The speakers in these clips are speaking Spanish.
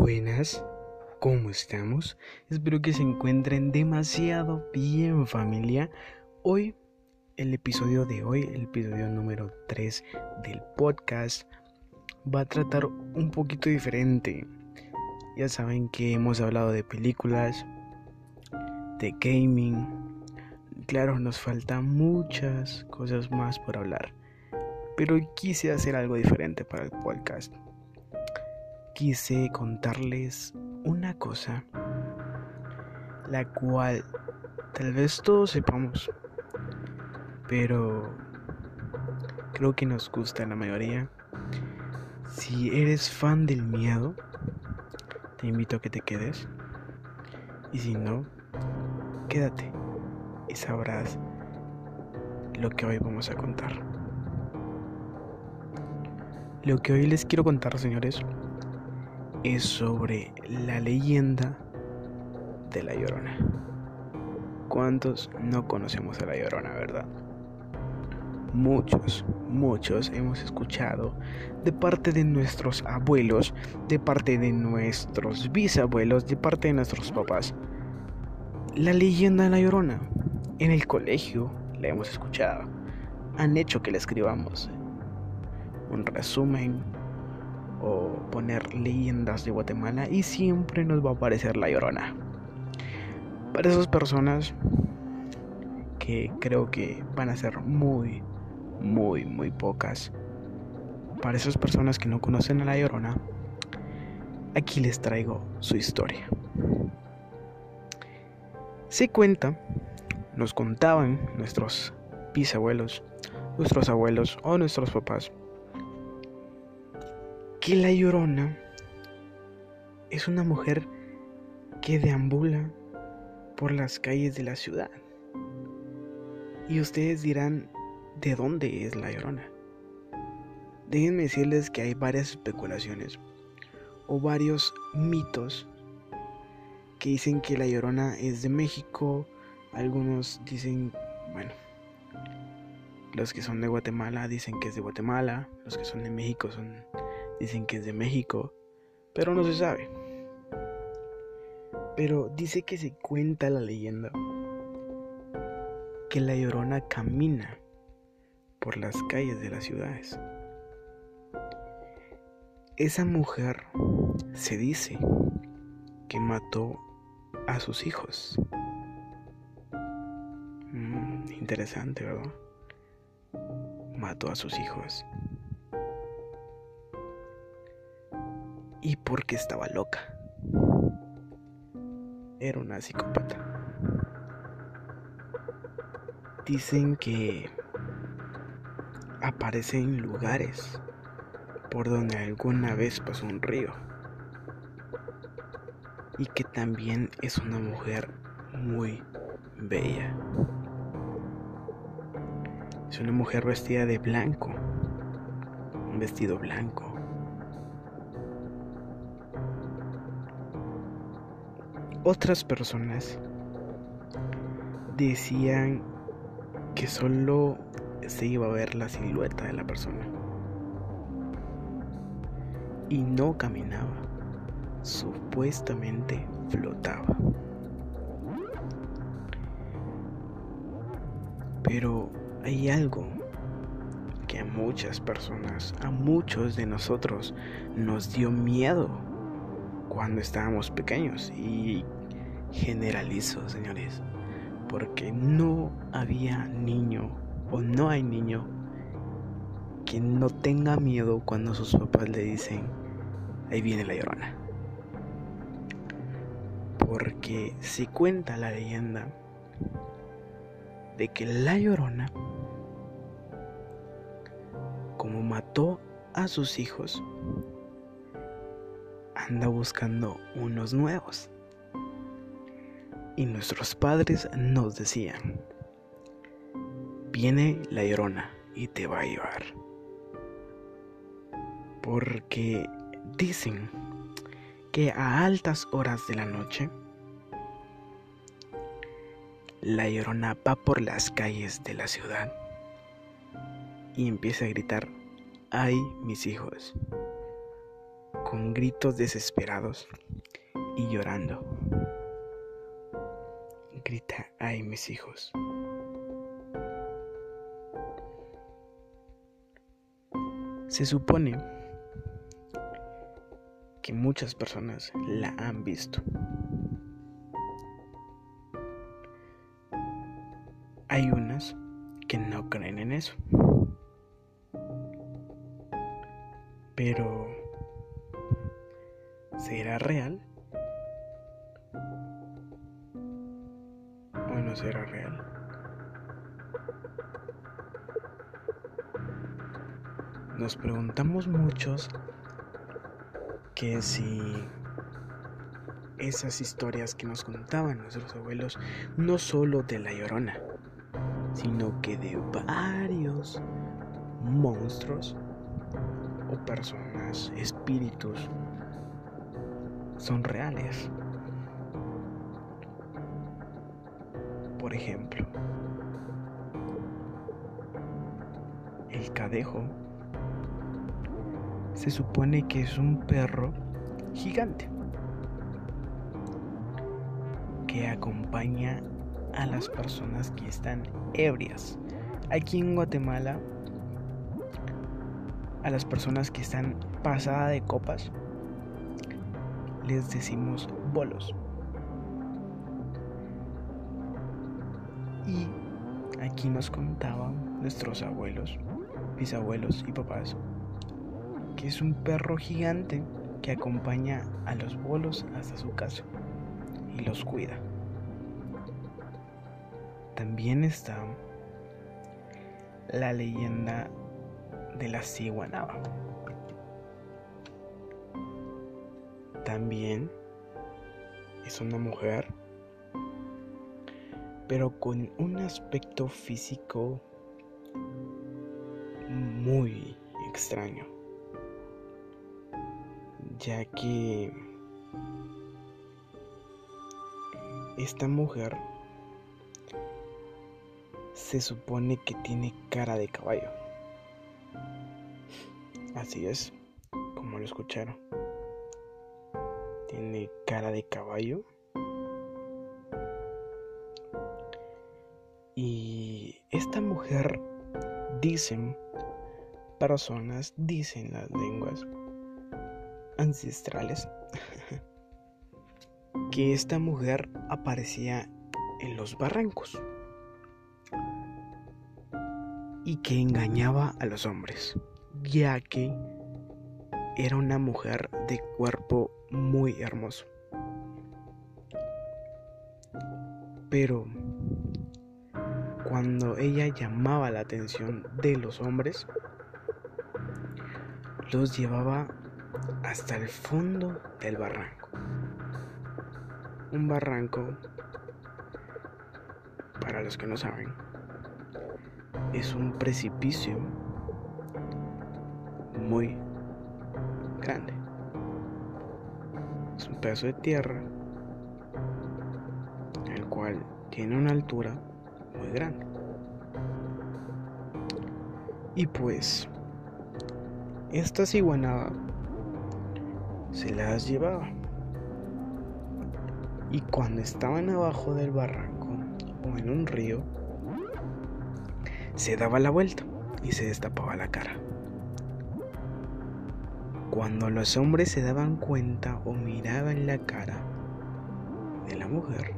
Buenas, ¿cómo estamos? Espero que se encuentren demasiado bien familia. Hoy, el episodio de hoy, el episodio número 3 del podcast, va a tratar un poquito diferente. Ya saben que hemos hablado de películas, de gaming. Claro, nos faltan muchas cosas más por hablar. Pero quise hacer algo diferente para el podcast quise contarles una cosa, la cual tal vez todos sepamos, pero creo que nos gusta la mayoría. Si eres fan del miedo, te invito a que te quedes. Y si no, quédate y sabrás lo que hoy vamos a contar. Lo que hoy les quiero contar, señores, es sobre la leyenda de la Llorona. ¿Cuántos no conocemos a la Llorona, verdad? Muchos, muchos hemos escuchado de parte de nuestros abuelos, de parte de nuestros bisabuelos, de parte de nuestros papás. La leyenda de la Llorona. En el colegio la hemos escuchado. Han hecho que la escribamos. Un resumen, o poner leyendas de Guatemala y siempre nos va a aparecer la llorona. Para esas personas que creo que van a ser muy, muy, muy pocas. Para esas personas que no conocen a la llorona, aquí les traigo su historia. Se cuenta, nos contaban nuestros bisabuelos, nuestros abuelos o nuestros papás la llorona es una mujer que deambula por las calles de la ciudad. Y ustedes dirán, ¿de dónde es la llorona? Déjenme decirles que hay varias especulaciones o varios mitos que dicen que la llorona es de México, algunos dicen, bueno, los que son de Guatemala dicen que es de Guatemala, los que son de México son Dicen que es de México, pero no se sabe. Pero dice que se cuenta la leyenda que la llorona camina por las calles de las ciudades. Esa mujer se dice que mató a sus hijos. Mm, interesante, ¿verdad? Mató a sus hijos. Y porque estaba loca. Era una psicópata. Dicen que aparece en lugares por donde alguna vez pasó un río. Y que también es una mujer muy bella. Es una mujer vestida de blanco. Un vestido blanco Otras personas decían que solo se iba a ver la silueta de la persona y no caminaba, supuestamente flotaba. Pero hay algo que a muchas personas, a muchos de nosotros nos dio miedo cuando estábamos pequeños y generalizo, señores, porque no había niño o no hay niño que no tenga miedo cuando sus papás le dicen, ahí viene la llorona. Porque si cuenta la leyenda de que la llorona, como mató a sus hijos, anda buscando unos nuevos. Y nuestros padres nos decían, viene la llorona y te va a llevar. Porque dicen que a altas horas de la noche, la llorona va por las calles de la ciudad y empieza a gritar, ay mis hijos, con gritos desesperados y llorando. Grita, ay mis hijos. Se supone que muchas personas la han visto. Hay unas que no creen en eso. Pero, ¿será real? ¿O no será real? Nos preguntamos muchos que si esas historias que nos contaban nuestros abuelos, no solo de la llorona, sino que de varios monstruos o personas, espíritus, son reales. Por ejemplo, el cadejo se supone que es un perro gigante que acompaña a las personas que están ebrias. Aquí en Guatemala, a las personas que están pasada de copas, les decimos bolos. Y aquí nos contaban nuestros abuelos, bisabuelos y papás que es un perro gigante que acompaña a los bolos hasta su casa y los cuida. También está la leyenda de la ciguanaba. También es una mujer, pero con un aspecto físico muy extraño ya que esta mujer se supone que tiene cara de caballo. Así es, como lo escucharon. Tiene cara de caballo. Y esta mujer, dicen personas, dicen las lenguas, ancestrales que esta mujer aparecía en los barrancos y que engañaba a los hombres, ya que era una mujer de cuerpo muy hermoso. Pero cuando ella llamaba la atención de los hombres, los llevaba hasta el fondo del barranco. Un barranco, para los que no saben, es un precipicio muy grande. Pedazo de tierra, el cual tiene una altura muy grande. Y pues, esta ciguanaba se las llevaba. Y cuando estaban abajo del barranco o en un río, se daba la vuelta y se destapaba la cara. Cuando los hombres se daban cuenta o miraban la cara de la mujer,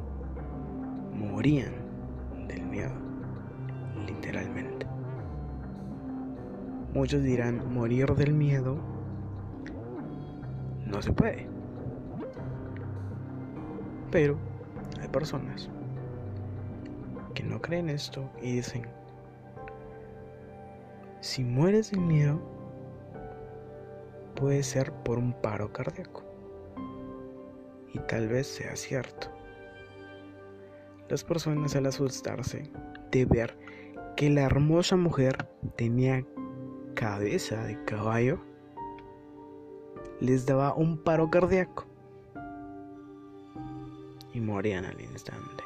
morían del miedo, literalmente. Muchos dirán morir del miedo no se puede. Pero hay personas que no creen esto y dicen, si mueres de miedo, puede ser por un paro cardíaco. Y tal vez sea cierto. Las personas al asustarse de ver que la hermosa mujer tenía cabeza de caballo, les daba un paro cardíaco y morían al instante.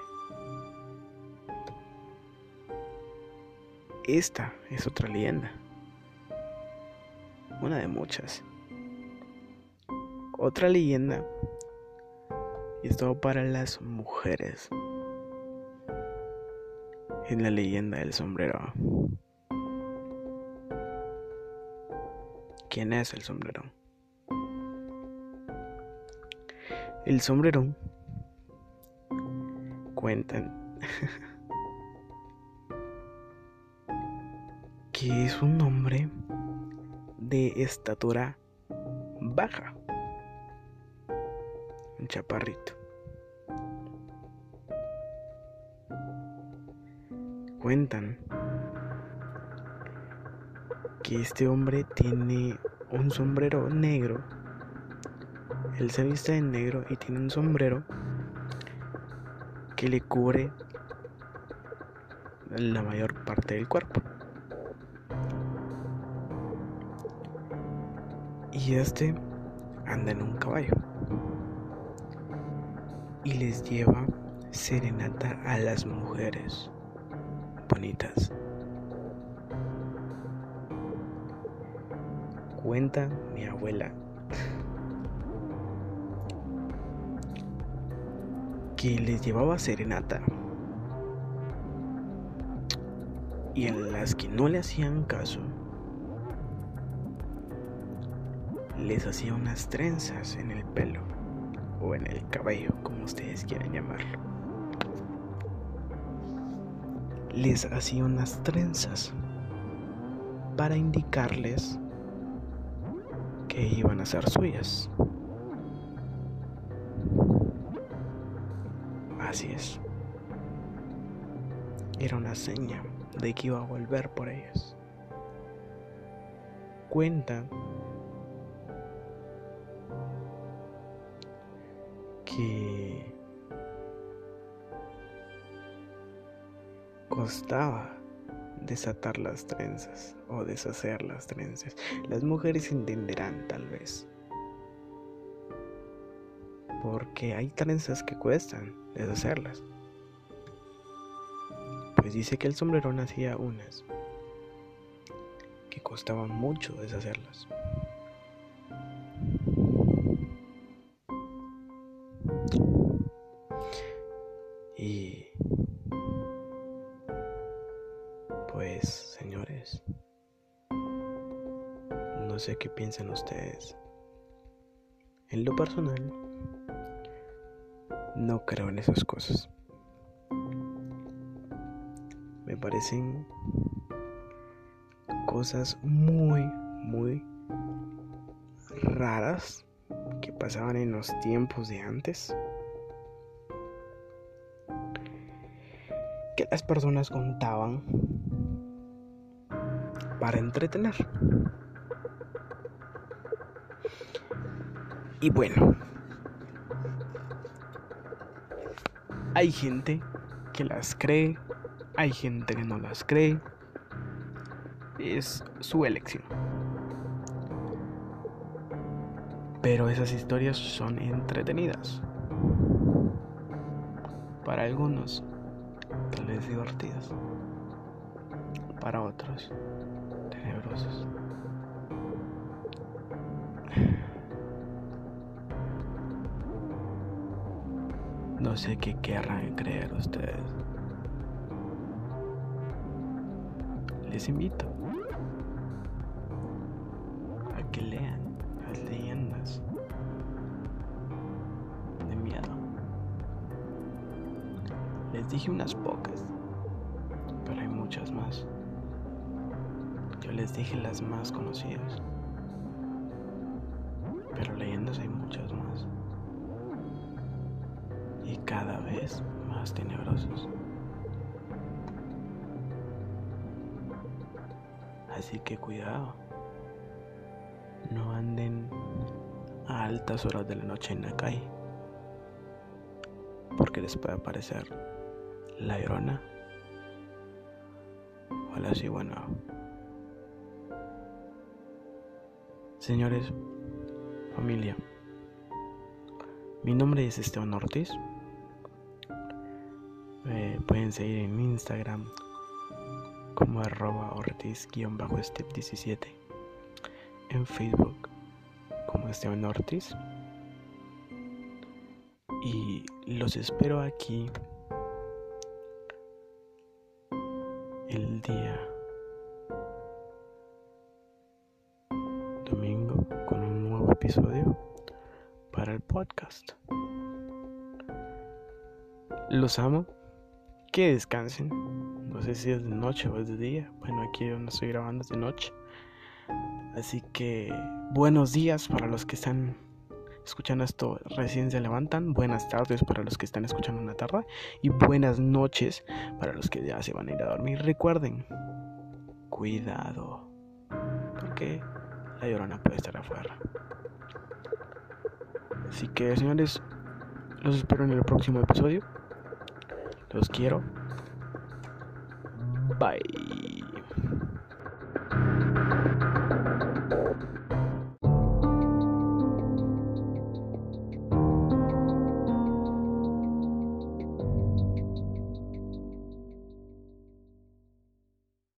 Esta es otra leyenda, una de muchas, otra leyenda. Y esto para las mujeres. En la leyenda del sombrero. ¿Quién es el sombrero? El sombrero cuentan que es un hombre de estatura baja, chaparrito. Cuentan que este hombre tiene un sombrero negro. Él se viste de negro y tiene un sombrero que le cubre la mayor parte del cuerpo. Y este anda en un caballo. Y les lleva serenata a las mujeres bonitas. Cuenta mi abuela que les llevaba serenata. Y en las que no le hacían caso, les hacía unas trenzas en el pelo o en el cabello, ustedes quieran llamarlo. Les hacía unas trenzas para indicarles que iban a ser suyas. Así es. Era una seña de que iba a volver por ellas. Cuenta que costaba desatar las trenzas o deshacer las trenzas. Las mujeres entenderán tal vez. Porque hay trenzas que cuestan deshacerlas. Pues dice que el sombrerón hacía unas que costaban mucho deshacerlas. No sé qué piensan ustedes. En lo personal, no creo en esas cosas. Me parecen cosas muy, muy raras que pasaban en los tiempos de antes. Que las personas contaban para entretener. Y bueno, hay gente que las cree, hay gente que no las cree. Es su elección. Pero esas historias son entretenidas. Para algunos, tal vez divertidas. Para otros, No sé qué querrán creer ustedes. Les invito a que lean las leyendas de miedo. Les dije unas pocas, pero hay muchas más. Yo les dije las más conocidas, pero leyendas hay muchas más. Y cada vez más tenebrosos. Así que cuidado, no anden a altas horas de la noche en la calle, porque les puede aparecer la llorona. O la cigüeña. Señores, familia, mi nombre es Esteban Ortiz. Me pueden seguir en Instagram como arroba ortiz-step17. En Facebook como Esteban Ortiz. Y los espero aquí el día para el podcast. Los amo. Que descansen. No sé si es de noche o es de día. Bueno, aquí donde estoy grabando es de noche. Así que buenos días para los que están escuchando esto recién se levantan. Buenas tardes para los que están escuchando una tarde. Y buenas noches para los que ya se van a ir a dormir. Recuerden, cuidado. Porque la llorona puede estar afuera. Así que señores, los espero en el próximo episodio. Los quiero. Bye.